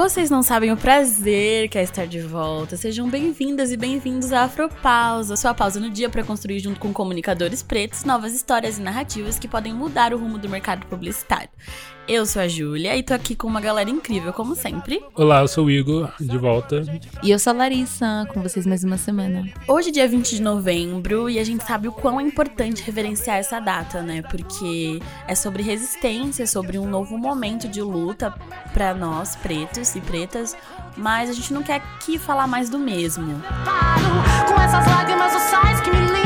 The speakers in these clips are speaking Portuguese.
Vocês não sabem o prazer que é estar de volta. Sejam bem-vindas e bem-vindos à Afropausa, sua pausa no dia para construir junto com comunicadores pretos novas histórias e narrativas que podem mudar o rumo do mercado publicitário. Eu sou a Júlia e tô aqui com uma galera incrível, como sempre. Olá, eu sou o Igor, de volta. E eu sou a Larissa, com vocês mais uma semana. Hoje, dia 20 de novembro, e a gente sabe o quão é importante reverenciar essa data, né? Porque é sobre resistência, sobre um novo momento de luta para nós, pretos e pretas, mas a gente não quer aqui falar mais do mesmo. Paro com essas lágrimas, os sais que me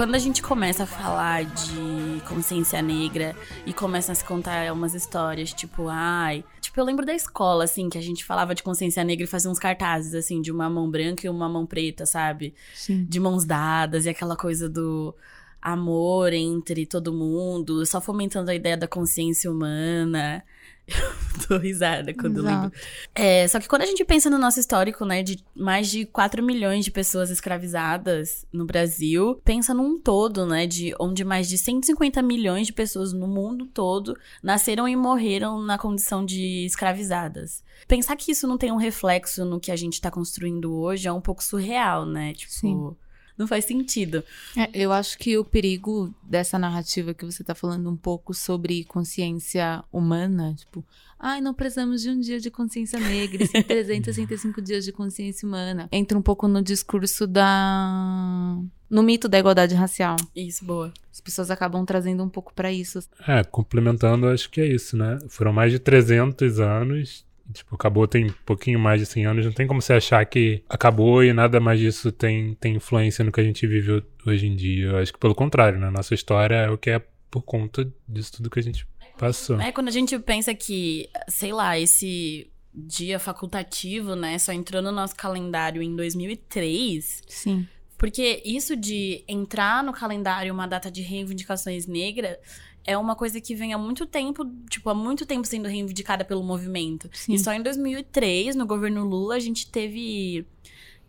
Quando a gente começa a falar de consciência negra e começa a se contar umas histórias, tipo, ai. Tipo, eu lembro da escola, assim, que a gente falava de consciência negra e fazia uns cartazes, assim, de uma mão branca e uma mão preta, sabe? Sim. De mãos dadas e aquela coisa do amor entre todo mundo, só fomentando a ideia da consciência humana. Dou risada quando eu lembro. Exato. É, só que quando a gente pensa no nosso histórico, né, de mais de 4 milhões de pessoas escravizadas no Brasil, pensa num todo, né, de onde mais de 150 milhões de pessoas no mundo todo nasceram e morreram na condição de escravizadas. Pensar que isso não tem um reflexo no que a gente tá construindo hoje é um pouco surreal, né? Tipo, Sim. Não faz sentido. É, eu acho que o perigo dessa narrativa que você tá falando um pouco sobre consciência humana, tipo, ai, não precisamos de um dia de consciência negra, e sim 365 dias de consciência humana. Entra um pouco no discurso da. no mito da igualdade racial. Isso, boa. As pessoas acabam trazendo um pouco pra isso. É, complementando, acho que é isso, né? Foram mais de 300 anos. Tipo, acabou tem um pouquinho mais de 100 anos. Não tem como você achar que acabou e nada mais disso tem, tem influência no que a gente vive hoje em dia. Eu acho que pelo contrário, né? Nossa história é o que é por conta disso tudo que a gente passou. É quando a gente pensa que, sei lá, esse dia facultativo, né, só entrou no nosso calendário em 2003, Sim. porque isso de entrar no calendário uma data de reivindicações negras é uma coisa que vem há muito tempo, tipo, há muito tempo sendo reivindicada pelo movimento. Sim. E só em 2003, no governo Lula, a gente teve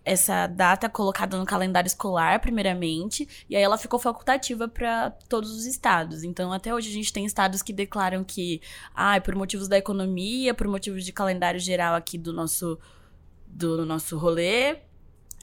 essa data colocada no calendário escolar, primeiramente, e aí ela ficou facultativa para todos os estados. Então, até hoje a gente tem estados que declaram que, ah, por motivos da economia, por motivos de calendário geral aqui do nosso do nosso rolê,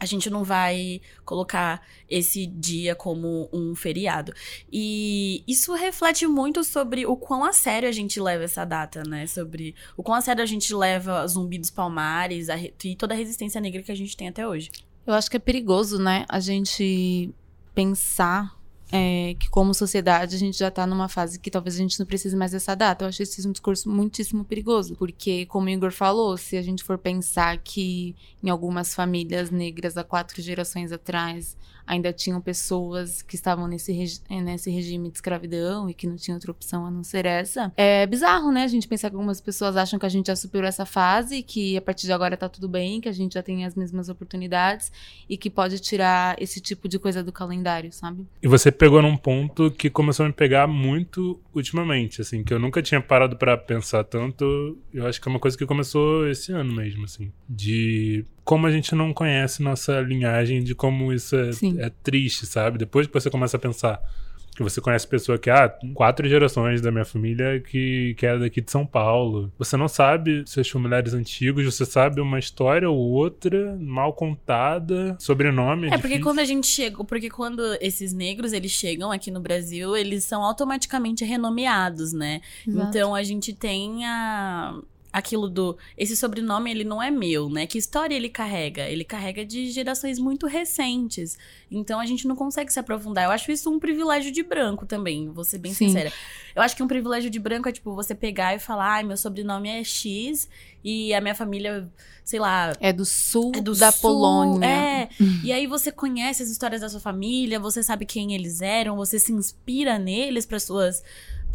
a gente não vai colocar esse dia como um feriado. E isso reflete muito sobre o quão a sério a gente leva essa data, né? Sobre o quão a sério a gente leva Zumbi dos Palmares a e toda a resistência negra que a gente tem até hoje. Eu acho que é perigoso, né, a gente pensar é, que como sociedade a gente já tá numa fase que talvez a gente não precise mais dessa data. Eu acho esse um discurso muitíssimo perigoso, porque como o Igor falou, se a gente for pensar que em algumas famílias negras há quatro gerações atrás ainda tinham pessoas que estavam nesse, regi- eh, nesse regime de escravidão e que não tinha outra opção a não ser essa, é bizarro, né? A gente pensar que algumas pessoas acham que a gente já superou essa fase, que a partir de agora tá tudo bem, que a gente já tem as mesmas oportunidades e que pode tirar esse tipo de coisa do calendário, sabe? E você pegou num ponto que começou a me pegar muito ultimamente, assim, que eu nunca tinha parado pra pensar tanto. Eu acho que é uma coisa que começou esse ano mesmo, assim, de como a gente não conhece nossa linhagem, de como isso é, é triste, sabe? Depois que você começa a pensar que você conhece pessoa que, ah, quatro gerações da minha família que, que é daqui de São Paulo. Você não sabe seus familiares antigos, você sabe uma história ou outra mal contada, sobrenome. É, porque difícil. quando a gente chega, porque quando esses negros eles chegam aqui no Brasil, eles são automaticamente renomeados, né? Exato. Então a gente tem a aquilo do esse sobrenome ele não é meu, né? Que história ele carrega? Ele carrega de gerações muito recentes. Então a gente não consegue se aprofundar. Eu acho isso um privilégio de branco também, vou ser bem Sim. sincera. Eu acho que um privilégio de branco é tipo você pegar e falar: "Ai, meu sobrenome é X e a minha família, sei lá, É do sul é do da sul, Polônia. É. E aí você conhece as histórias da sua família, você sabe quem eles eram, você se inspira neles para suas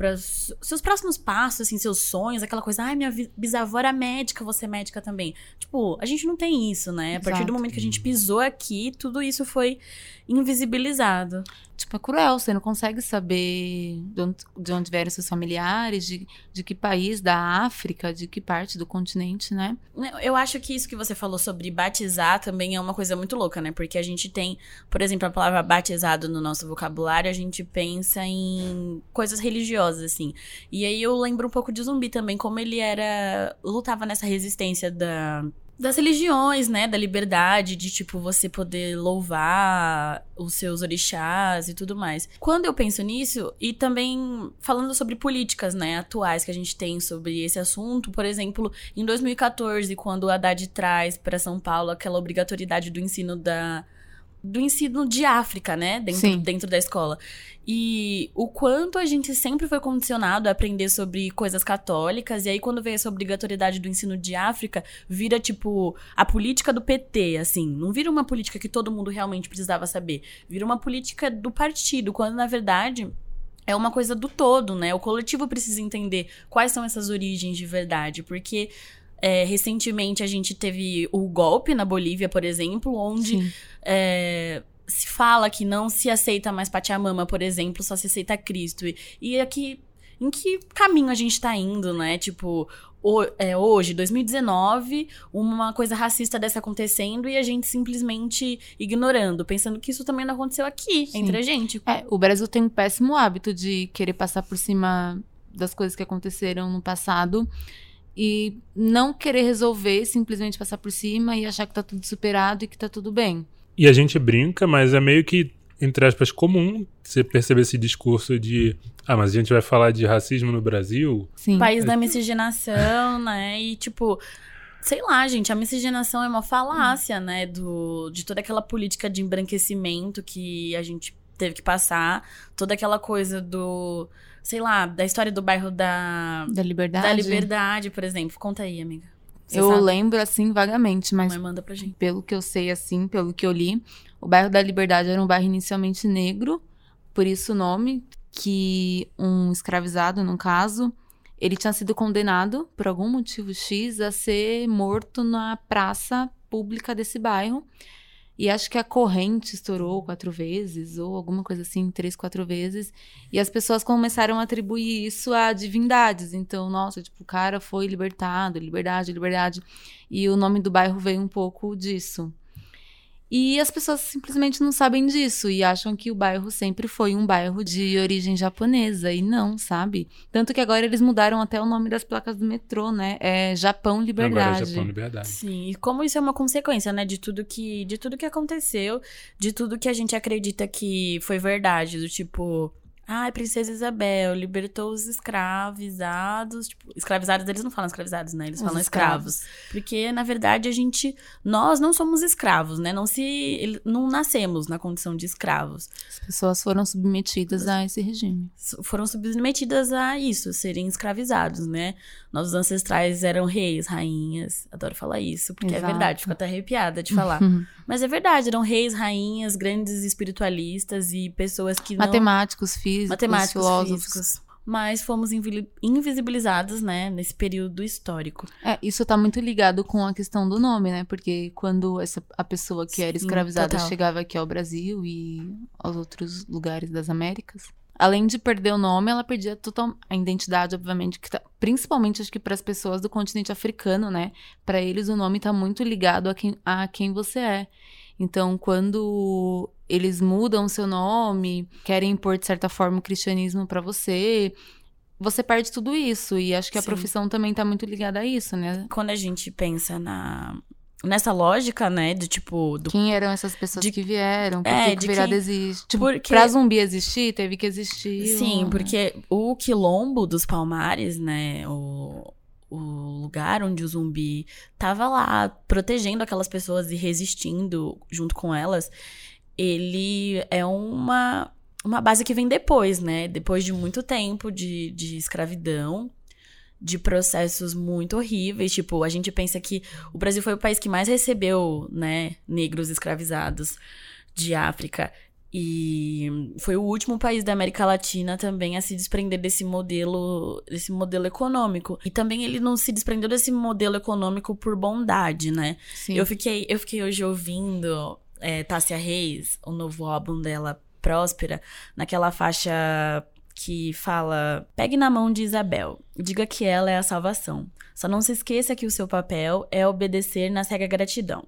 para seus próximos passos, assim, seus sonhos, aquela coisa, ai, minha vi- bisavó era médica, você é médica também. Tipo, a gente não tem isso, né? A partir do momento que a gente pisou aqui, tudo isso foi invisibilizado. Tipo, é cruel, você não consegue saber de onde, de onde vieram seus familiares, de, de que país da África, de que parte do continente, né? Eu acho que isso que você falou sobre batizar também é uma coisa muito louca, né? Porque a gente tem, por exemplo, a palavra batizado no nosso vocabulário, a gente pensa em coisas religiosas, assim. E aí eu lembro um pouco de zumbi também, como ele era. lutava nessa resistência da. Das religiões, né? Da liberdade, de tipo, você poder louvar os seus orixás e tudo mais. Quando eu penso nisso, e também falando sobre políticas, né, atuais que a gente tem sobre esse assunto, por exemplo, em 2014, quando o Haddad traz para São Paulo aquela obrigatoriedade do ensino da do ensino de África, né, dentro, Sim. dentro da escola. E o quanto a gente sempre foi condicionado a aprender sobre coisas católicas, e aí quando veio essa obrigatoriedade do ensino de África, vira tipo a política do PT, assim, não vira uma política que todo mundo realmente precisava saber, vira uma política do partido, quando na verdade é uma coisa do todo, né? O coletivo precisa entender quais são essas origens de verdade, porque é, recentemente a gente teve o golpe na Bolívia, por exemplo, onde é, se fala que não se aceita mais Pachamama, por exemplo, só se aceita Cristo. E, e aqui, em que caminho a gente tá indo, né? Tipo, ho- é, hoje, 2019, uma coisa racista dessa acontecendo e a gente simplesmente ignorando, pensando que isso também não aconteceu aqui, Sim. entre a gente. É, o Brasil tem um péssimo hábito de querer passar por cima das coisas que aconteceram no passado e não querer resolver, simplesmente passar por cima e achar que tá tudo superado e que tá tudo bem. E a gente brinca, mas é meio que, entre aspas, comum você perceber esse discurso de ah, mas a gente vai falar de racismo no Brasil. Sim. País da miscigenação, né? E tipo, sei lá, gente, a miscigenação é uma falácia, né? Do, de toda aquela política de embranquecimento que a gente teve que passar, toda aquela coisa do, sei lá, da história do bairro da, Da liberdade. da Liberdade, por exemplo. Conta aí, amiga. Você Eu sabe? lembro assim vagamente, mas Mãe, manda pra gente. pelo que eu sei assim, pelo que eu li, o bairro da Liberdade era um bairro inicialmente negro, por isso o nome, que um escravizado, no caso, ele tinha sido condenado por algum motivo X a ser morto na praça pública desse bairro. E acho que a corrente estourou quatro vezes, ou alguma coisa assim, três, quatro vezes. E as pessoas começaram a atribuir isso a divindades. Então, nossa, tipo, o cara foi libertado, liberdade, liberdade. E o nome do bairro veio um pouco disso. E as pessoas simplesmente não sabem disso e acham que o bairro sempre foi um bairro de origem japonesa. E não, sabe? Tanto que agora eles mudaram até o nome das placas do metrô, né? É Japão Liberdade. Agora é Japão Liberdade. Sim, e como isso é uma consequência, né, de tudo que de tudo que aconteceu, de tudo que a gente acredita que foi verdade, do tipo, ai, Princesa Isabel libertou os escravizados, tipo, escravizados, eles não falam escravizados, né? Eles Os falam escravos. Porque na verdade a gente nós não somos escravos, né? Não se não nascemos na condição de escravos. As pessoas foram submetidas a esse regime. Foram submetidas a isso, serem escravizados, né? Nossos ancestrais eram reis, rainhas. Adoro falar isso, porque Exato. é verdade, fico até arrepiada de falar. Mas é verdade, eram reis, rainhas, grandes espiritualistas e pessoas que não... Matemáticos, físicos, matemáticos, filósofos. físicos. Mas fomos invisibilizados, né, nesse período histórico. É, isso tá muito ligado com a questão do nome, né? Porque quando essa, a pessoa que era Sim, escravizada total. chegava aqui ao Brasil e aos outros lugares das Américas, além de perder o nome, ela perdia total a identidade, obviamente, que tá, principalmente acho que para as pessoas do continente africano, né? Para eles o nome tá muito ligado a quem, a quem você é. Então, quando eles mudam o seu nome, querem impor de certa forma o cristianismo para você, você perde tudo isso. E acho que a Sim. profissão também tá muito ligada a isso, né? Quando a gente pensa na nessa lógica, né, do tipo do Quem eram essas pessoas De- que vieram? Por É, que, de o virado quem- existe? Tipo, Porque- pra zumbi existir, teve que existir. Sim, um- porque o quilombo dos Palmares, né, o, o lugar onde o zumbi tava lá protegendo aquelas pessoas e resistindo junto com elas, ele é uma, uma base que vem depois, né? Depois de muito tempo de, de escravidão, de processos muito horríveis. Tipo, a gente pensa que o Brasil foi o país que mais recebeu, né, negros escravizados de África. E foi o último país da América Latina também a se desprender desse modelo, desse modelo econômico. E também ele não se desprendeu desse modelo econômico por bondade, né? Sim. Eu fiquei, eu fiquei hoje ouvindo é, Tássia Reis, o novo álbum dela, Próspera, naquela faixa que fala: Pegue na mão de Isabel, diga que ela é a salvação. Só não se esqueça que o seu papel é obedecer na cega gratidão.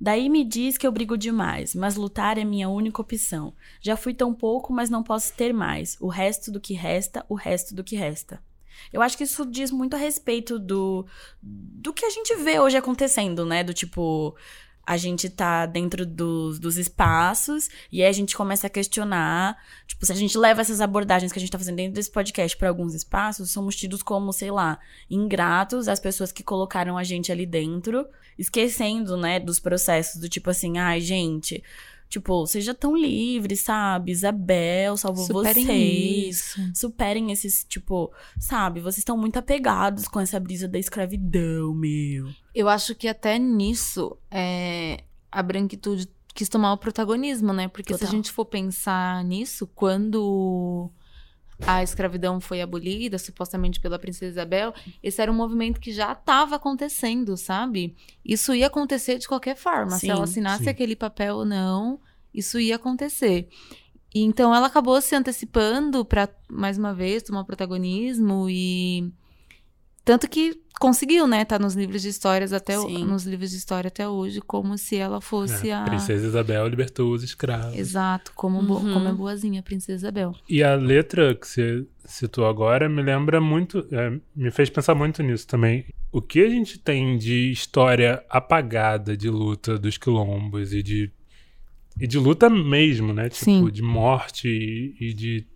Daí me diz que eu brigo demais, mas lutar é minha única opção. Já fui tão pouco, mas não posso ter mais. O resto do que resta, o resto do que resta. Eu acho que isso diz muito a respeito do, do que a gente vê hoje acontecendo, né? Do tipo, a gente tá dentro dos, dos espaços e aí a gente começa a questionar. Tipo, se a gente leva essas abordagens que a gente tá fazendo dentro desse podcast para alguns espaços, somos tidos como, sei lá, ingratos as pessoas que colocaram a gente ali dentro, esquecendo, né, dos processos do tipo assim, ai, gente. Tipo, seja tão livre, sabe? Isabel salvou Superem vocês. isso. Superem esses, tipo, sabe? Vocês estão muito apegados com essa brisa da escravidão, meu. Eu acho que até nisso é, a branquitude quis tomar o protagonismo, né? Porque se Total. a gente for pensar nisso, quando a escravidão foi abolida, supostamente pela princesa Isabel, esse era um movimento que já estava acontecendo, sabe? Isso ia acontecer de qualquer forma. se Sim, ela assinasse sim. aquele papel ou não, isso ia acontecer. E Então ela acabou se antecipando para mais uma vez tomar protagonismo e tanto que conseguiu, né? Tá nos livros de histórias até o- nos livros de história até hoje, como se ela fosse É, a Princesa Isabel libertou os escravos. Exato, como, bo- Uhum. como é boazinha a princesa Isabel. E a letra que você citou agora me lembra muito, é, me fez pensar muito nisso também. O que a gente tem de história apagada de luta dos quilombos e de, e de luta mesmo, né? Tipo, Sim. de morte e, e de.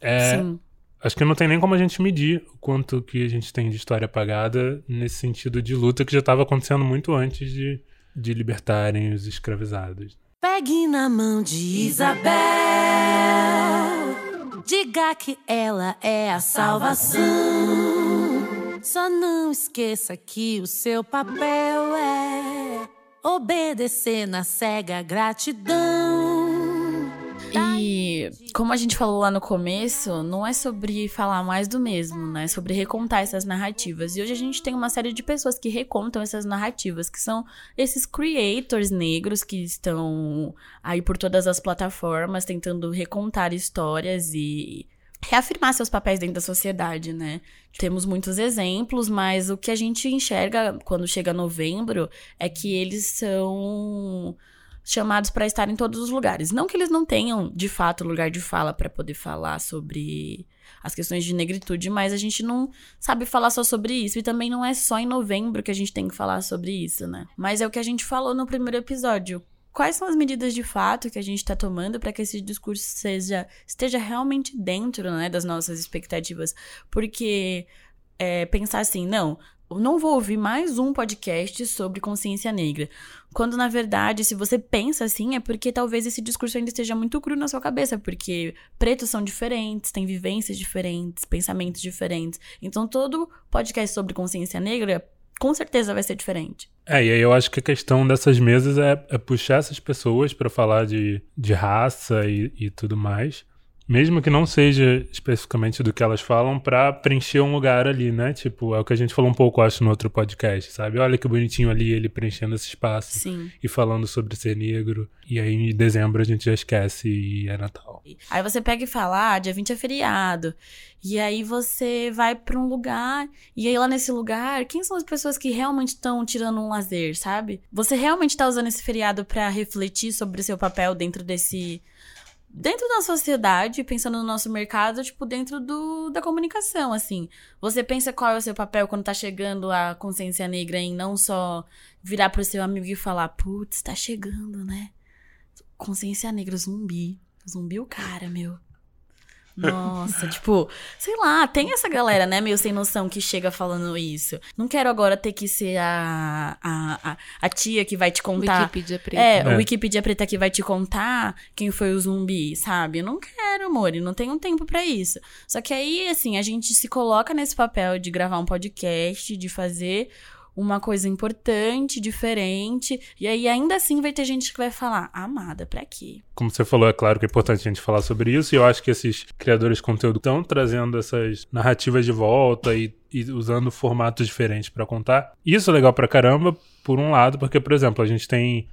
É, Sim. Acho que não tem nem como a gente medir o quanto que a gente tem de história apagada nesse sentido de luta que já estava acontecendo muito antes de, de libertarem os escravizados. Pegue na mão de Isabel. Diga que ela é a salvação. Só não esqueça que o seu papel é obedecer na cega gratidão. E como a gente falou lá no começo, não é sobre falar mais do mesmo, né? É sobre recontar essas narrativas. E hoje a gente tem uma série de pessoas que recontam essas narrativas, que são esses creators negros que estão aí por todas as plataformas tentando recontar histórias e reafirmar seus papéis dentro da sociedade, né? Temos muitos exemplos, mas o que a gente enxerga quando chega novembro é que eles são chamados para estar em todos os lugares. Não que eles não tenham, de fato, lugar de fala para poder falar sobre as questões de negritude, mas a gente não sabe falar só sobre isso. E também não é só em novembro que a gente tem que falar sobre isso, né? Mas é o que a gente falou no primeiro episódio. Quais são as medidas de fato que a gente está tomando para que esse discurso seja, esteja realmente dentro né, das nossas expectativas? Porque é, pensar assim, não, não vou ouvir mais um podcast sobre consciência negra. Quando, na verdade, se você pensa assim, é porque talvez esse discurso ainda esteja muito cru na sua cabeça, porque pretos são diferentes, têm vivências diferentes, pensamentos diferentes. Então, todo podcast sobre consciência negra, com certeza vai ser diferente. É, e aí eu acho que a questão dessas mesas é, é puxar essas pessoas para falar de, de raça e, e tudo mais, mesmo que não seja especificamente do que elas falam, para preencher um lugar ali, né? Tipo, é o que a gente falou um pouco, acho, no outro podcast, sabe? Olha que bonitinho ali ele preenchendo esse espaço Sim. e falando sobre ser negro. E aí em dezembro a gente já esquece e é Natal. Aí você pega e fala, ah, dia 20 é feriado. E aí você vai pra um lugar, e aí lá nesse lugar, quem são as pessoas que realmente estão tirando um lazer, sabe? Você realmente tá usando esse feriado pra refletir sobre o seu papel dentro desse. Dentro da sociedade, pensando no nosso mercado, tipo, dentro do, da comunicação, assim. Você pensa qual é o seu papel quando tá chegando a consciência negra em não só virar pro seu amigo e falar, putz, tá chegando, né? Consciência negra, zumbi. Zumbi o cara, meu. Nossa, tipo, sei lá, tem essa galera, né, meio sem noção que chega falando isso. Não quero agora ter que ser a, a, a, a tia que vai te contar. Wikipedia preta. É, É. o Wikipedia Preta que vai te contar quem foi o zumbi, sabe? Eu não quero, amor, e não tenho tempo pra isso. Só que aí, assim, a gente se coloca nesse papel de gravar um podcast, de fazer uma coisa importante, diferente. E aí ainda assim vai ter gente que vai falar: "Amada, pra quê?" Como você falou, é claro que é importante a gente falar sobre isso, e eu acho que esses criadores de conteúdo estão trazendo essas narrativas de volta e, e usando formatos diferentes pra contar. Isso é legal pra caramba, por um lado, porque, por exemplo, a gente tem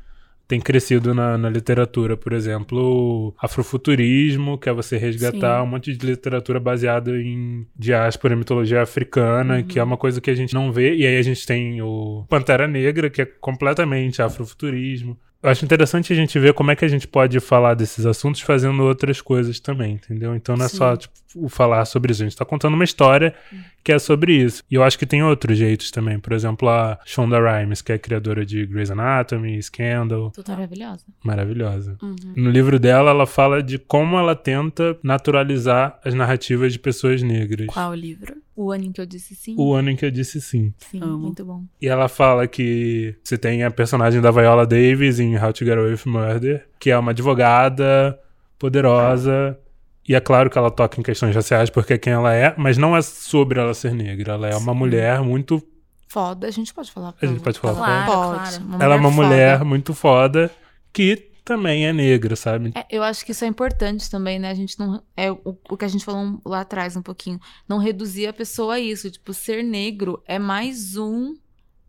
tem crescido na, na literatura, por exemplo, afrofuturismo, que é você resgatar Sim. um monte de literatura baseada em diáspora e mitologia africana, que é uma coisa que a gente não vê. E aí a gente tem o Pantera Negra, que é completamente afrofuturismo. Eu acho interessante a gente ver como é que a gente pode falar desses assuntos fazendo outras coisas também, entendeu? Então não é Sim. só tipo, o falar sobre isso. A gente tá contando uma história que é sobre isso. E eu acho que tem outros jeitos também. Por exemplo, a Shonda Rhimes, que é a criadora de Grey's Anatomy, Scandal. Total. Maravilhosa. Maravilhosa. Uhum. No livro dela, ela fala de como ela tenta naturalizar as narrativas de pessoas negras. Qual livro? O ano em que eu disse sim. O ano em que eu disse sim. Sim, Amo. muito bom. E ela fala que você tem a personagem da Viola Davis em How to Get Away with Murder, que é uma advogada poderosa. E é claro que ela toca em questões raciais porque é quem ela é, mas não é sobre ela ser negra. Ela é uma mulher muito. Foda, a gente pode falar. A gente pode falar Claro, Pode. claro. ela é uma foda. mulher muito foda que também é negra, sabe? É, eu acho que isso é importante também, né? A gente não. É o, o que a gente falou lá atrás um pouquinho. Não reduzir a pessoa a isso. Tipo, ser negro é mais um.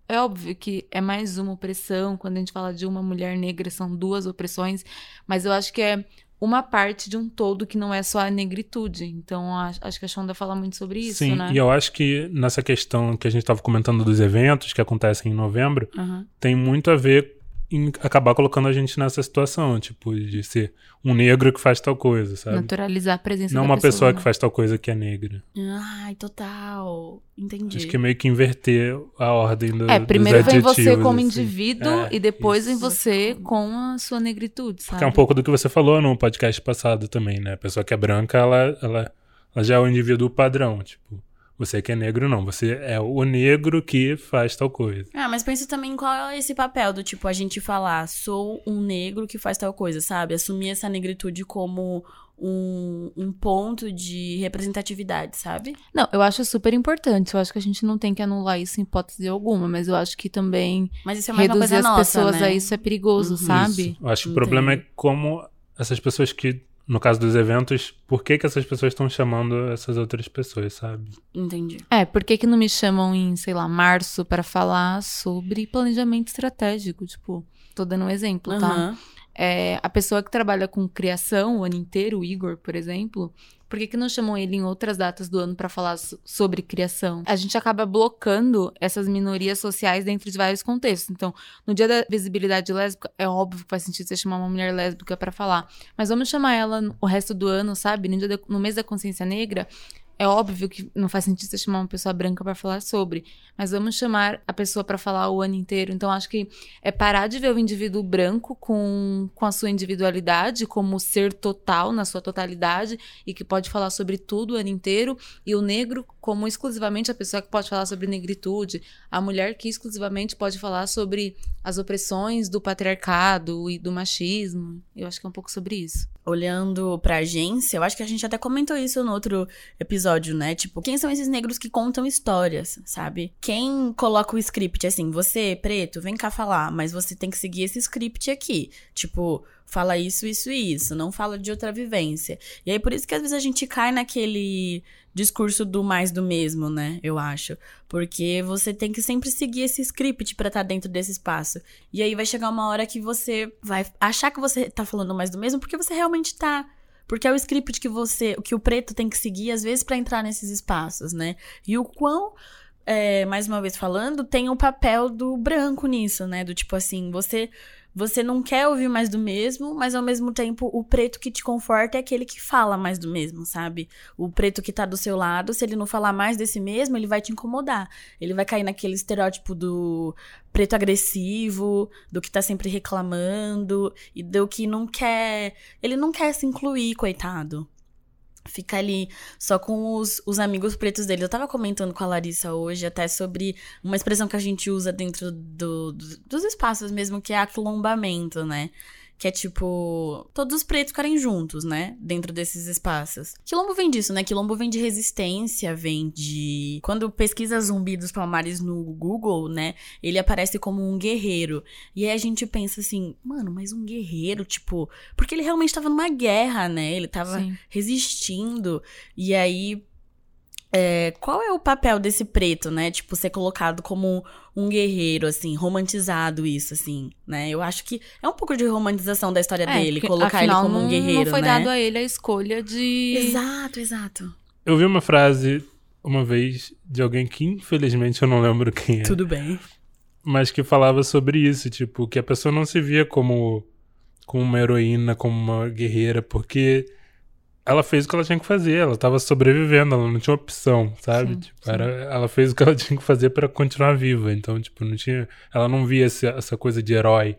É óbvio que é mais uma opressão. Quando a gente fala de uma mulher negra, são duas opressões. Mas eu acho que é uma parte de um todo que não é só a negritude. Então, a- acho que a Shonda fala muito sobre isso, Sim, né? e eu acho que nessa questão que a gente estava comentando dos eventos que acontecem em novembro, Uhum. tem muito a ver em acabar colocando a gente nessa situação, tipo, de ser um negro que faz tal coisa, sabe? Naturalizar a presença Não uma pessoa né? que faz tal coisa que é negra. Ai, total. Entendi. Acho que é meio que inverter a ordem do, É, primeiro vem você como assim. indivíduo É, e depois isso. vem você com a sua negritude, sabe? Porque é um pouco do que você falou no podcast passado também, né? A pessoa que é branca, ela, ela, ela já é o indivíduo padrão, tipo... Você que é negro, não. Você é o negro que faz tal coisa. Ah, mas pensa também qual é esse papel do tipo a gente falar, sou um negro que faz tal coisa, sabe? Assumir essa negritude como um, um ponto de representatividade, sabe? Não, eu acho super importante. Eu acho que a gente não tem que anular isso em hipótese alguma, mas eu acho que também Mas isso é mais uma reduzir coisa as nossa, pessoas né? a isso é perigoso, Uhum. sabe? Isso. Eu acho que o problema é como essas pessoas que, no caso dos eventos, por que, que essas pessoas estão chamando essas outras pessoas, sabe? Entendi. É, por que que não me chamam em, sei lá, março para falar sobre planejamento estratégico? Tipo, tô dando um exemplo, tá? É, a pessoa que trabalha com criação o ano inteiro, o Igor, por exemplo, por que, que não chamam ele em outras datas do ano pra falar so- sobre criação? A gente acaba blocando essas minorias sociais dentro de vários contextos. Então, no dia da visibilidade lésbica, é óbvio que faz sentido você chamar uma mulher lésbica pra falar. Mas vamos chamar ela o resto do ano, sabe? No, da- no mês da consciência negra, é óbvio que não faz sentido você chamar uma pessoa branca pra falar sobre, mas vamos chamar a pessoa pra falar o ano inteiro. Então acho que é parar de ver o indivíduo branco com, com a sua individualidade como ser total na sua totalidade e que pode falar sobre tudo o ano inteiro e o negro como exclusivamente a pessoa que pode falar sobre negritude, a mulher que exclusivamente pode falar sobre as opressões do patriarcado e do machismo. Eu acho que é um pouco sobre isso. Olhando pra agência, eu acho que a gente até comentou isso no outro episódio, né? Tipo, quem são esses negros que contam histórias, sabe? Quem coloca o script assim, você, preto, vem cá falar, mas você tem que seguir esse script aqui. Tipo, fala isso, isso e isso, não fala de outra vivência. E aí por isso que às vezes a gente cai naquele discurso do mais do mesmo, né? Eu acho. Porque você tem que sempre seguir esse script pra estar dentro desse espaço. E aí vai chegar uma hora que você vai achar que você tá falando mais do mesmo porque você realmente tá. Porque é o script que você, que o preto tem que seguir às vezes pra entrar nesses espaços, né? E o quão é, mais uma vez falando, tem o papel do branco nisso, né? Do tipo assim, você você não quer ouvir mais do mesmo, mas ao mesmo tempo o preto que te conforta é aquele que fala mais do mesmo, sabe? O preto que tá do seu lado, se ele não falar mais desse mesmo, ele vai te incomodar. Ele vai cair naquele estereótipo do preto agressivo, do que tá sempre reclamando e do que não quer, ele não quer se incluir, coitado fica ali só com os, os amigos pretos dele. Eu tava comentando com a Larissa hoje até sobre uma expressão que a gente usa dentro do, do- dos espaços mesmo, que é aquilombamento, né? Que é tipo todos os pretos ficarem juntos, né, dentro desses espaços. Quilombo vem disso, né? Quilombo vem de resistência, vem de quando pesquisa Zumbi dos Palmares no Google, né, ele aparece como um guerreiro. E aí a gente pensa assim, mano, mas um guerreiro, tipo, porque ele realmente tava numa guerra, né? Ele tava Sim. resistindo. E aí é, qual é o papel desse preto, né? Tipo, ser colocado como um guerreiro, assim, romantizado isso, assim, né? Eu acho que é um pouco de romantização da história É, dele, colocar ele afinal, como um guerreiro, Não foi né? dado a ele a escolha de. Exato, exato. Eu vi uma frase uma vez de alguém que infelizmente eu não lembro quem é, Tudo bem. mas que falava sobre isso, tipo, que a pessoa não se via como, como uma heroína, como uma guerreira, porque ela fez o que ela tinha que fazer, ela tava sobrevivendo, ela não tinha opção, sabe? Sim, tipo, sim. Era, ela fez o que ela tinha que fazer para continuar viva, então, tipo, não tinha, ela não via essa, essa coisa de herói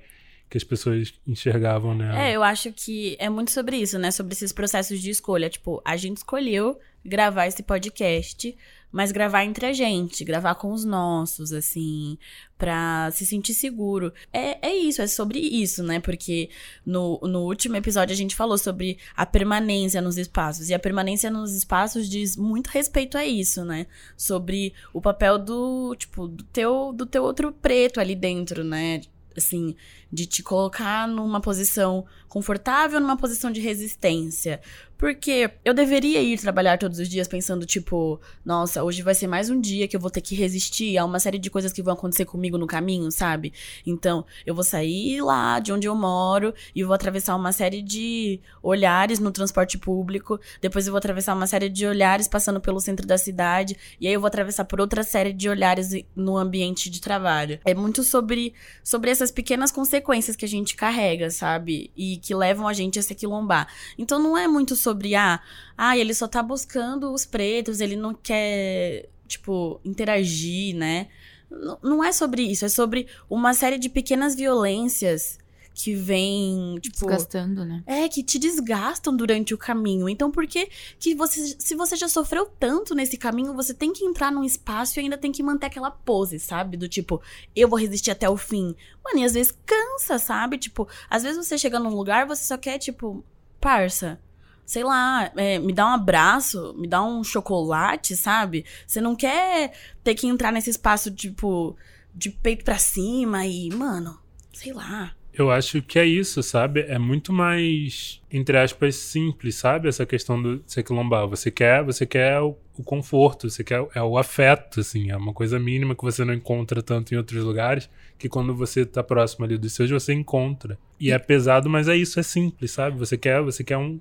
que as pessoas enxergavam nela. É, eu acho que é muito sobre isso, né? Sobre esses processos de escolha. Tipo, a gente escolheu gravar esse podcast, mas gravar entre a gente, gravar com os nossos, assim, pra se sentir seguro. É, é isso, é sobre isso, né? Porque no, no último episódio a gente falou sobre a permanência nos espaços. E a permanência nos espaços diz muito respeito a isso, né? Sobre o papel do, tipo, do teu, do teu outro preto ali dentro, né? Assim, de te colocar numa posição confortável, numa posição de resistência. Porque eu deveria ir trabalhar todos os dias pensando, tipo, nossa, hoje vai ser mais um dia que eu vou ter que resistir a uma série de coisas que vão acontecer comigo no caminho, sabe? Então, eu vou sair lá de onde eu moro e vou atravessar uma série de olhares no transporte público. Depois eu vou atravessar uma série de olhares passando pelo centro da cidade. E aí eu vou atravessar por outra série de olhares no ambiente de trabalho. É muito sobre, sobre essas pequenas consequências que a gente carrega, sabe? E que levam a gente a se quilombar. Então não é muito sobre, ah, ah, ele só tá buscando os pretos, ele não quer, tipo, interagir, né? N- Não é sobre isso, é sobre uma série de pequenas violências que vem, tipo. Desgastando, né? É, que te desgastam durante o caminho. Então, por que que você, se você já sofreu tanto nesse caminho, você tem que entrar num espaço e ainda tem que manter aquela pose, sabe? Do tipo, eu vou resistir até o fim. Mano, e às vezes cansa, sabe? Tipo, às vezes você chega num lugar, você só quer, tipo, parça. Sei lá, é, me dá um abraço, me dá um chocolate, sabe? Você não quer ter que entrar nesse espaço, tipo, de peito pra cima e, mano, sei lá. Eu acho que é isso, sabe? É muito mais, entre aspas, simples, sabe? Essa questão do se quilombar. Você quer, você quer o, o conforto, você quer é o afeto, assim. É uma coisa mínima que você não encontra tanto em outros lugares, que quando você tá próximo ali dos seus, você encontra. E é pesado, mas é isso, é simples, sabe? Você quer, você quer um,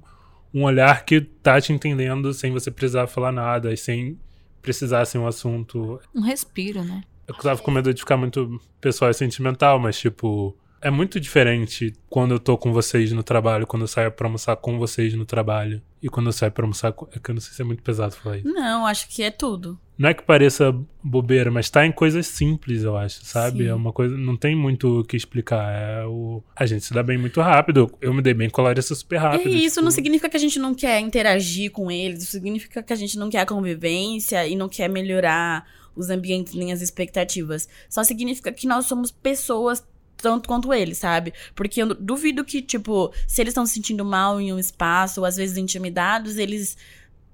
um olhar que tá te entendendo sem você precisar falar nada e sem precisar ser um assunto Um respiro, né? eu tava com medo de ficar muito pessoal e sentimental, mas, tipo, é muito diferente quando eu tô com vocês no trabalho, quando eu saio pra almoçar com vocês no trabalho. E quando eu saio pra almoçar com... É que eu não sei se é muito pesado falar isso. Não, acho que é tudo. Não é que pareça bobeira, mas tá em coisas simples, eu acho, sabe? Sim. É uma coisa... Não tem muito o que explicar. É o... A gente se dá bem muito rápido. Eu me dei bem com a Larissa super rápido. e isso tipo, não significa que a gente não quer interagir com eles, isso significa que a gente não quer a convivência e não quer melhorar os ambientes nem as expectativas. Só significa que nós somos pessoas tanto quanto eles, sabe? Porque eu duvido que, tipo, se eles estão se sentindo mal em um espaço, ou às vezes intimidados, eles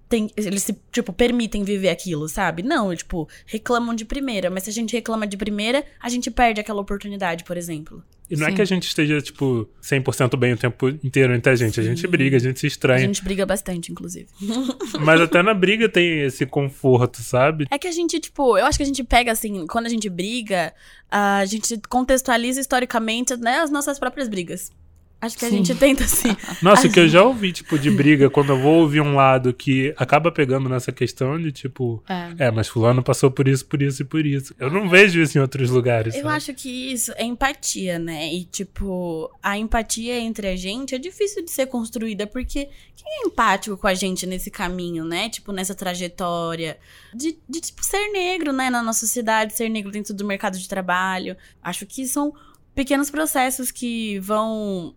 têm, eles se, tipo, permitem viver aquilo, sabe? Não, tipo, reclamam de primeira, mas se a gente reclama de primeira, a gente perde aquela oportunidade, por exemplo. E não é Sim. que a gente esteja, tipo, 100% bem o tempo inteiro entre a gente. A gente Sim. briga, a gente se A estranha. gente briga bastante, inclusive. Mas até na briga tem esse conforto, sabe? É que a gente, tipo, eu acho que a gente pega, assim, quando a gente briga, a gente contextualiza historicamente, né, as nossas próprias brigas. Acho que a Sim. gente tenta, assim. Nossa, o que eu já ouvi, tipo, de briga, quando eu vou ouvir um lado que acaba pegando nessa questão de, tipo, É. é, mas fulano passou por isso, por isso e por isso. Eu não vejo isso em outros lugares. Eu sabe? acho que isso é empatia, né? E, tipo, a empatia entre a gente é difícil de ser construída, porque quem é empático com a gente nesse caminho, né? Tipo, nessa trajetória de, de tipo, ser negro, né? Na nossa sociedade, ser negro dentro do mercado de trabalho. Acho que são pequenos processos que vão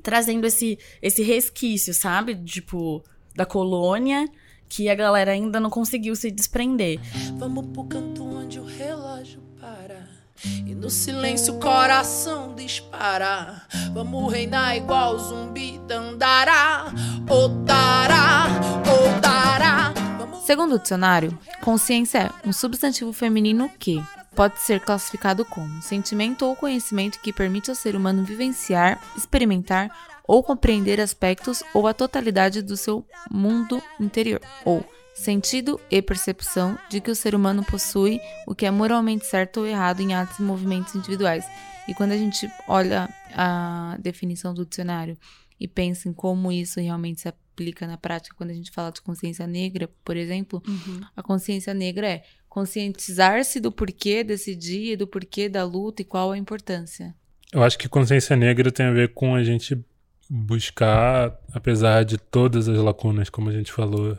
trazendo esse, esse resquício, sabe? Tipo, da colônia, que a galera ainda não conseguiu se desprender. Vamos pro canto onde o relógio para. E no silêncio o coração dispara. Vamos reinar igual zumbi dandará. Otará, otará. Vamos... Segundo o dicionário, consciência é um substantivo feminino que pode ser classificado como sentimento ou conhecimento que permite ao ser humano vivenciar, experimentar ou compreender aspectos ou a totalidade do seu mundo interior, ou sentido e percepção de que o ser humano possui o que é moralmente certo ou errado em atos e movimentos individuais. E quando a gente olha a definição do dicionário e pensa em como isso realmente se aplica na prática, quando a gente fala de consciência negra, por exemplo, Uhum. a consciência negra é conscientizar-se do porquê desse dia, do porquê da luta e qual a importância. Eu acho que consciência negra tem a ver com a gente buscar, apesar de todas as lacunas, como a gente falou,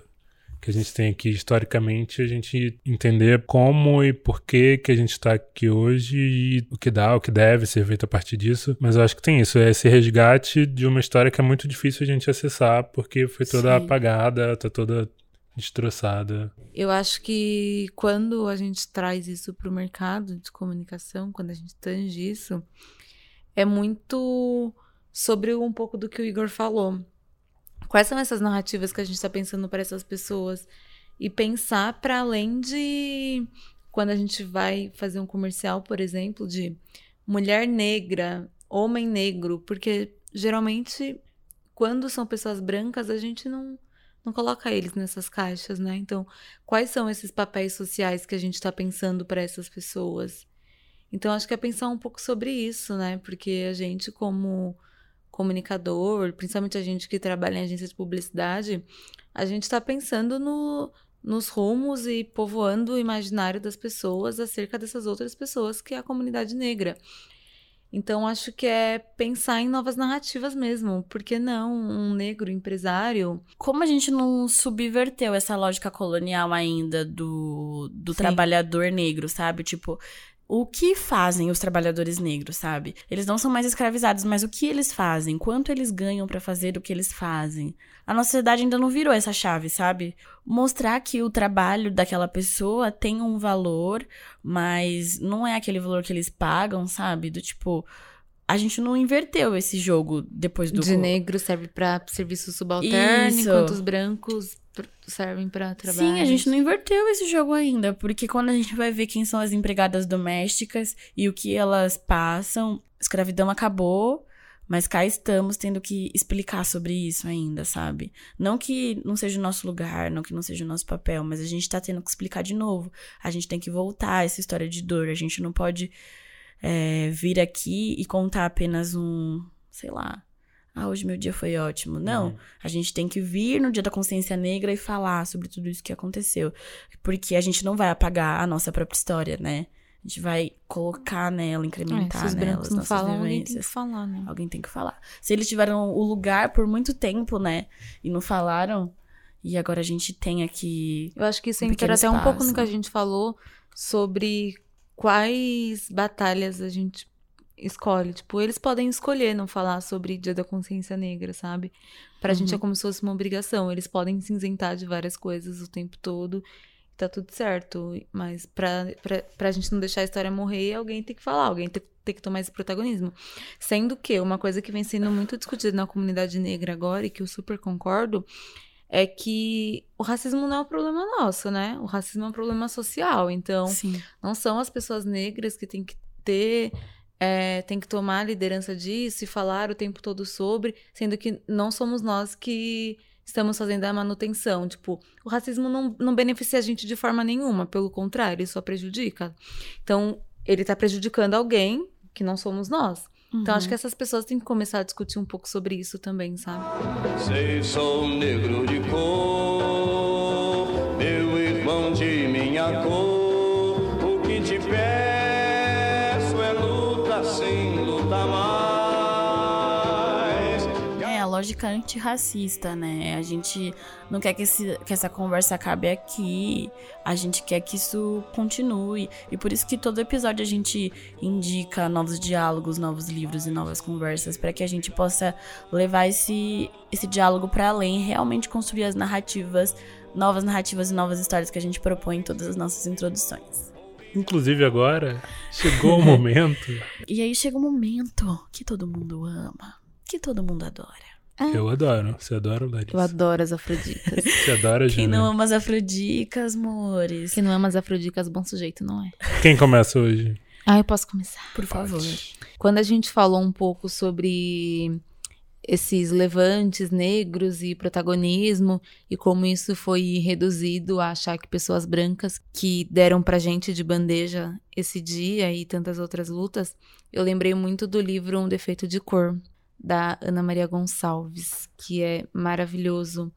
que a gente tem aqui historicamente, a gente entender como e por que que a gente está aqui hoje e o que dá, o que deve ser feito a partir disso. Mas eu acho que tem isso, é esse resgate de uma história que é muito difícil a gente acessar, porque foi toda Sim. apagada, tá toda destroçada. Eu acho que quando a gente traz isso para o mercado de comunicação, quando a gente tange isso, é muito sobre um pouco do que o Igor falou. Quais são essas narrativas que a gente está pensando para essas pessoas? E pensar para além de quando a gente vai fazer um comercial, por exemplo, de mulher negra, homem negro, porque geralmente quando são pessoas brancas a gente não não coloca eles nessas caixas, né? Então, quais são esses papéis sociais que a gente está pensando para essas pessoas? Então, acho que é pensar um pouco sobre isso, né? Porque a gente, como comunicador, principalmente a gente que trabalha em agência de publicidade, a gente está pensando no, nos rumos e povoando o imaginário das pessoas acerca dessas outras pessoas que é a comunidade negra. Então, acho que é pensar em novas narrativas mesmo. Por que não um negro empresário Como a gente não subverteu essa lógica colonial ainda do, do Sim. trabalhador negro, sabe? Tipo, o que fazem os trabalhadores negros, sabe? Eles não são mais escravizados, mas o que eles fazem? Quanto eles ganham pra fazer o que eles fazem? A nossa sociedade ainda não virou essa chave, sabe? Mostrar que o trabalho daquela pessoa tem um valor, mas não é aquele valor que eles pagam, sabe? Do tipo, a gente não inverteu esse jogo depois do de negro serve para serviço subalterno, Isso. enquanto os brancos servem para trabalho. Sim, a gente não inverteu esse jogo ainda, porque quando a gente vai ver quem são as empregadas domésticas e o que elas passam, escravidão acabou, mas cá estamos tendo que explicar sobre isso ainda, sabe? Não que não seja o nosso lugar, não que não seja o nosso papel, mas a gente tá tendo que explicar de novo. A gente tem que voltar a essa história de dor, a gente não pode é, vir aqui e contar apenas um, sei lá, ah, hoje meu dia foi ótimo. Não, a gente tem que vir no dia da consciência negra e falar sobre tudo isso que aconteceu. Porque a gente não vai apagar a nossa própria história, né? A gente vai colocar nela, É, incrementar se os nela brancos as não falam, alguém tem que falar, né? Alguém tem que falar. Se eles tiveram o lugar por muito tempo, né? E não falaram, e agora a gente tem aqui. Eu acho que isso Um entra até um pouco no espaço. que a gente falou sobre quais batalhas a gente escolhe. Tipo, eles podem escolher não falar sobre Dia da Consciência Negra, sabe? Pra gente é como se fosse uma obrigação. Eles podem se isentar de várias coisas o tempo todo. Tá tudo certo. Mas pra, pra, pra gente não deixar a história morrer, alguém tem que falar, alguém tem, tem que tomar esse protagonismo. Sendo que uma coisa que vem sendo muito discutida na comunidade negra agora, e que eu super concordo, é que o racismo não é um problema nosso, né? O racismo é um problema social. Então, Sim. não são as pessoas negras que têm que ter, é, tem que tomar a liderança disso e falar o tempo todo sobre, sendo que não somos nós que estamos fazendo a manutenção. Tipo, o racismo não, não beneficia a gente de forma nenhuma, pelo contrário, ele só prejudica. Então, ele tá prejudicando alguém que não somos nós. Então, acho que essas pessoas têm que começar a discutir um pouco sobre isso também, sabe? Sei, sou negro de cor, meu irmão de minha cor. Lógica antirracista, né? A gente não quer que, esse- que essa conversa acabe aqui, a gente quer que isso continue. E por isso que todo episódio a gente indica novos diálogos, novos livros e novas conversas, para que a gente possa levar esse, esse diálogo para além, realmente construir as narrativas, novas narrativas e novas histórias que a gente propõe em todas as nossas introduções. Inclusive agora, chegou o momento. E aí chega um momento que todo mundo ama, que todo mundo adora. Eu adoro. Você adora, Larissa? Eu adoro as afrodicas. Você adora, Quem Júlia? não ama as afrodicas, amores? Quem não ama as afrodicas, bom sujeito, não é? Quem começa hoje? Ah, eu posso começar. Por favor. Quando a gente falou um pouco sobre esses levantes negros e protagonismo e como isso foi reduzido a achar que pessoas brancas que deram pra gente de bandeja esse dia e tantas outras lutas, eu lembrei muito do livro Um Defeito de Cor, da Ana Maria Gonçalves, que é maravilhoso.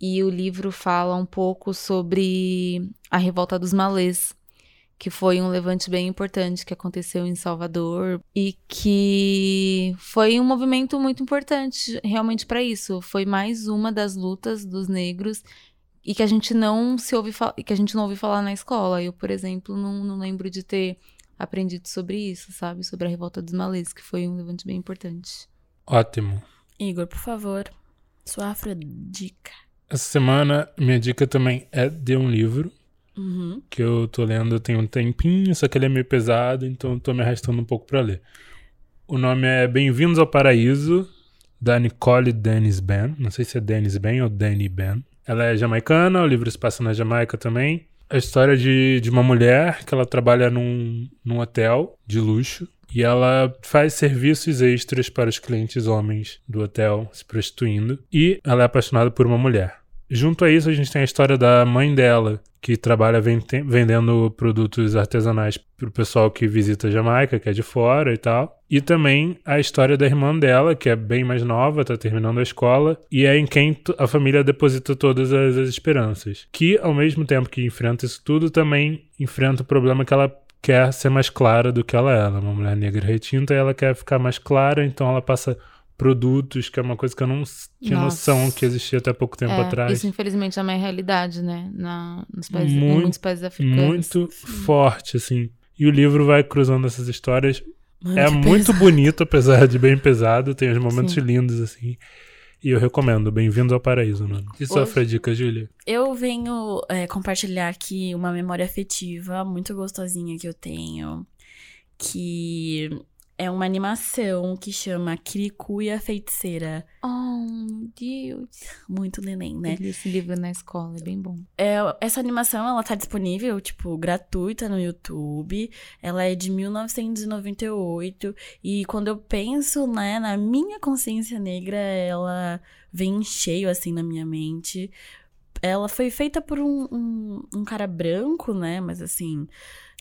E o livro fala um pouco sobre a revolta dos malês, que foi um levante bem importante que aconteceu em Salvador e que foi um movimento muito importante realmente para isso. Foi mais uma das lutas dos negros e que a gente não se ouve que a gente não ouve falar na escola. Eu, por exemplo, não, não lembro de ter aprendido sobre isso, sabe? Sobre a revolta dos malês, que foi um levante bem importante. Ótimo. Igor, por favor, sua afrodica. Essa semana, minha dica também é de um livro Uhum. que eu tô lendo tem um tempinho, só que ele é meio pesado, então tô me arrastando um pouco pra ler. O nome é Bem-vindos ao Paraíso, da Nicole Dennis Ben. Não sei se é Dennis Ben ou Danny Ben. Ela é jamaicana, o livro se passa na Jamaica também. A história de, de uma mulher que ela trabalha num, num hotel de luxo e ela faz serviços extras para os clientes homens do hotel, se prostituindo. E ela é apaixonada por uma mulher. Junto a isso, a gente tem a história da mãe dela, que trabalha vendendo produtos artesanais para o pessoal que visita Jamaica, que é de fora e tal. E também a história da irmã dela, que é bem mais nova, está terminando a escola, e é em quem a família deposita todas as, as esperanças. Que, ao mesmo tempo que enfrenta isso tudo, também enfrenta o problema que ela quer ser mais clara do que ela é. Ela é uma mulher negra retinta e ela quer ficar mais clara, então ela passa produtos, que é uma coisa que eu não tinha Nossa. noção que existia até pouco tempo É, atrás. Isso, infelizmente, é uma realidade, né? Na, nos países, em Muito- muitos países africanos. muito forte, assim. E o livro vai cruzando essas histórias. Mano, é muito pesado. bonito, apesar de bem pesado. Tem uns momentos Sim. lindos, assim. E eu recomendo. Bem-vindo ao Paraíso, mano. E sua Hoje- Fredica, Júlia? Eu venho é, compartilhar aqui uma memória afetiva muito gostosinha que eu tenho, que é uma animação que chama Kirikou e a Feiticeira. Oh, meu Deus. Muito neném, né? Eu li esse livro na escola, é bem bom. É, essa animação, ela tá disponível, tipo, gratuita no YouTube. Ela é de 1998. E quando eu penso, né, na minha consciência negra, ela vem em cheio, assim, na minha mente. Ela foi feita por um, um, um cara branco, né, mas assim...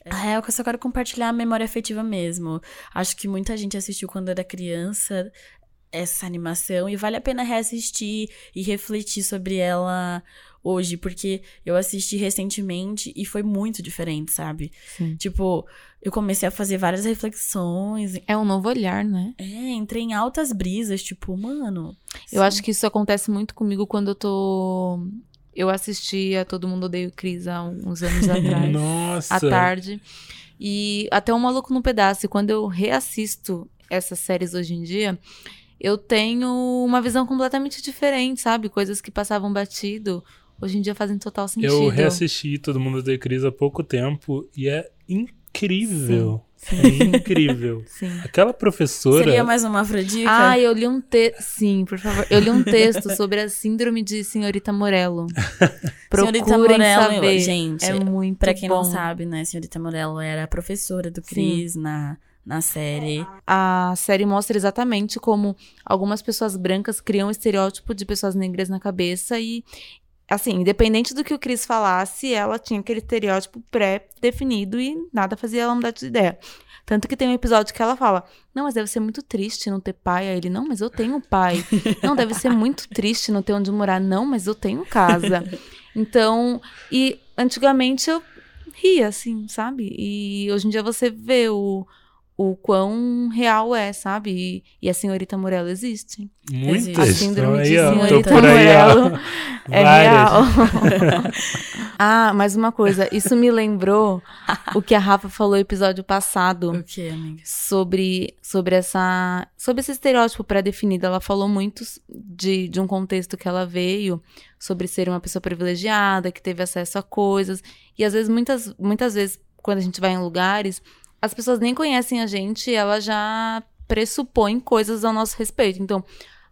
É, eu só quero compartilhar a memória afetiva mesmo. Acho que muita gente assistiu quando era criança essa animação e vale a pena reassistir e refletir sobre ela hoje, porque eu assisti recentemente e foi muito diferente, sabe? Sim. Tipo, eu comecei a fazer várias reflexões, É um novo olhar, né? é, entrei em altas brisas, tipo, mano. Eu acho que isso acontece muito comigo quando eu tô. Eu assisti a Todo Mundo Odeia o Cris há uns anos atrás. Nossa! à tarde. E até o Maluco no Pedaço. E quando eu reassisto essas séries hoje em dia, eu tenho uma visão completamente diferente, sabe? Coisas que passavam batido, hoje em dia fazem total sentido. Eu reassisti Todo Mundo Odeia Cris há pouco tempo e é incrível. Sim, É incrível. Sim. Aquela professora. Seria mais uma afrodica? Ah, eu li um texto. Sim, por favor. Eu li um texto sobre a síndrome de Senhorita Morello. Procurem Senhorita Morello, saber. gente, é muito Pra quem bom. não sabe, né, senhorita Morello era a professora do Cris na, na série. A série mostra exatamente como algumas pessoas brancas criam um estereótipo de pessoas negras na cabeça e, assim, independente do que o Chris falasse, ela tinha aquele estereótipo pré-definido e nada fazia ela mudar de ideia. Tanto que tem um episódio que ela fala: Não, mas deve ser muito triste não ter pai. Aí ele: Não, mas eu tenho pai. Não, deve ser muito triste não ter onde morar. Não, mas eu tenho casa. Então, e antigamente eu ria, assim, sabe? E hoje em dia você vê o, o quão real é, sabe? E, e a senhorita Morello existe. Muitas. A síndrome de Aí, senhorita aí. Morello é real. ah, mais uma coisa. Isso me lembrou o que a Rafa falou no episódio passado O que, amiga? sobre, sobre essa sobre esse estereótipo pré-definido. Ela falou muito de, de um contexto que ela veio sobre ser uma pessoa privilegiada, que teve acesso a coisas. E às vezes, muitas, muitas vezes, quando a gente vai em lugares, as pessoas nem conhecem a gente e elas já pressupõem coisas ao nosso respeito. Então,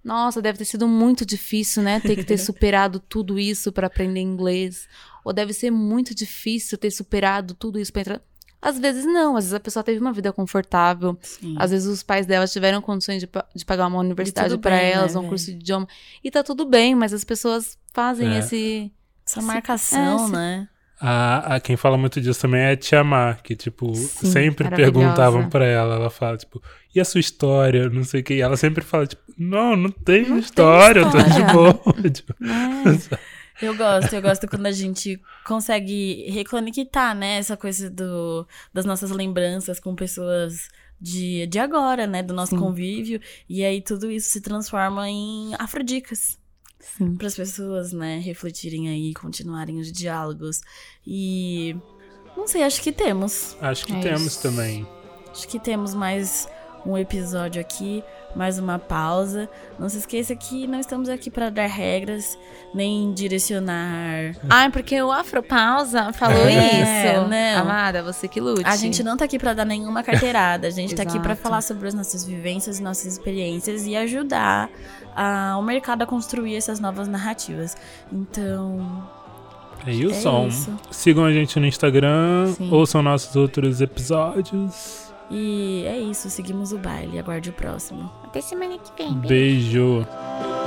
nossa, deve ter sido muito difícil, né? Ter que ter superado tudo isso para aprender inglês. Ou deve ser muito difícil ter superado tudo isso para entrar. Às vezes não, às vezes a pessoa teve uma vida confortável. Sim. Às vezes os pais delas tiveram condições de, de pagar uma universidade para elas, né, um véi? curso de idioma. E tá tudo bem, mas as pessoas fazem É. esse. Essa marcação, é, se- né? A, a- quem fala muito disso também é a Tia Mar, que, tipo, Sim, sempre perguntavam pra ela. Ela fala, tipo, e a sua história? Não sei o que. E ela sempre fala, tipo, não, não tem Não tem história, eu tô de história. boa. Tipo, Eu gosto, eu gosto quando a gente consegue reconectar, né? Essa coisa do, das nossas lembranças com pessoas de, de agora, né? Do nosso Sim. convívio. E aí tudo isso se transforma em afrodicas. Sim. para as pessoas, né, refletirem aí, continuarem os diálogos. E não sei, acho que temos. acho que É temos isso. também. Acho que temos mais um episódio aqui, mais uma pausa. Não se esqueça que não estamos aqui para dar regras, nem direcionar. Ai, porque o Afropausa falou É, isso. não. Amada, você que lute. A gente não tá aqui para dar nenhuma carteirada, a gente tá aqui para falar sobre as nossas vivências, nossas experiências e ajudar a- o mercado a construir essas novas narrativas. Então, É isso. É isso. Sigam a gente no Instagram, Sim. ouçam nossos outros episódios. E é isso, seguimos o baile. Aguarde o próximo. Até semana que vem. Beijo. Tá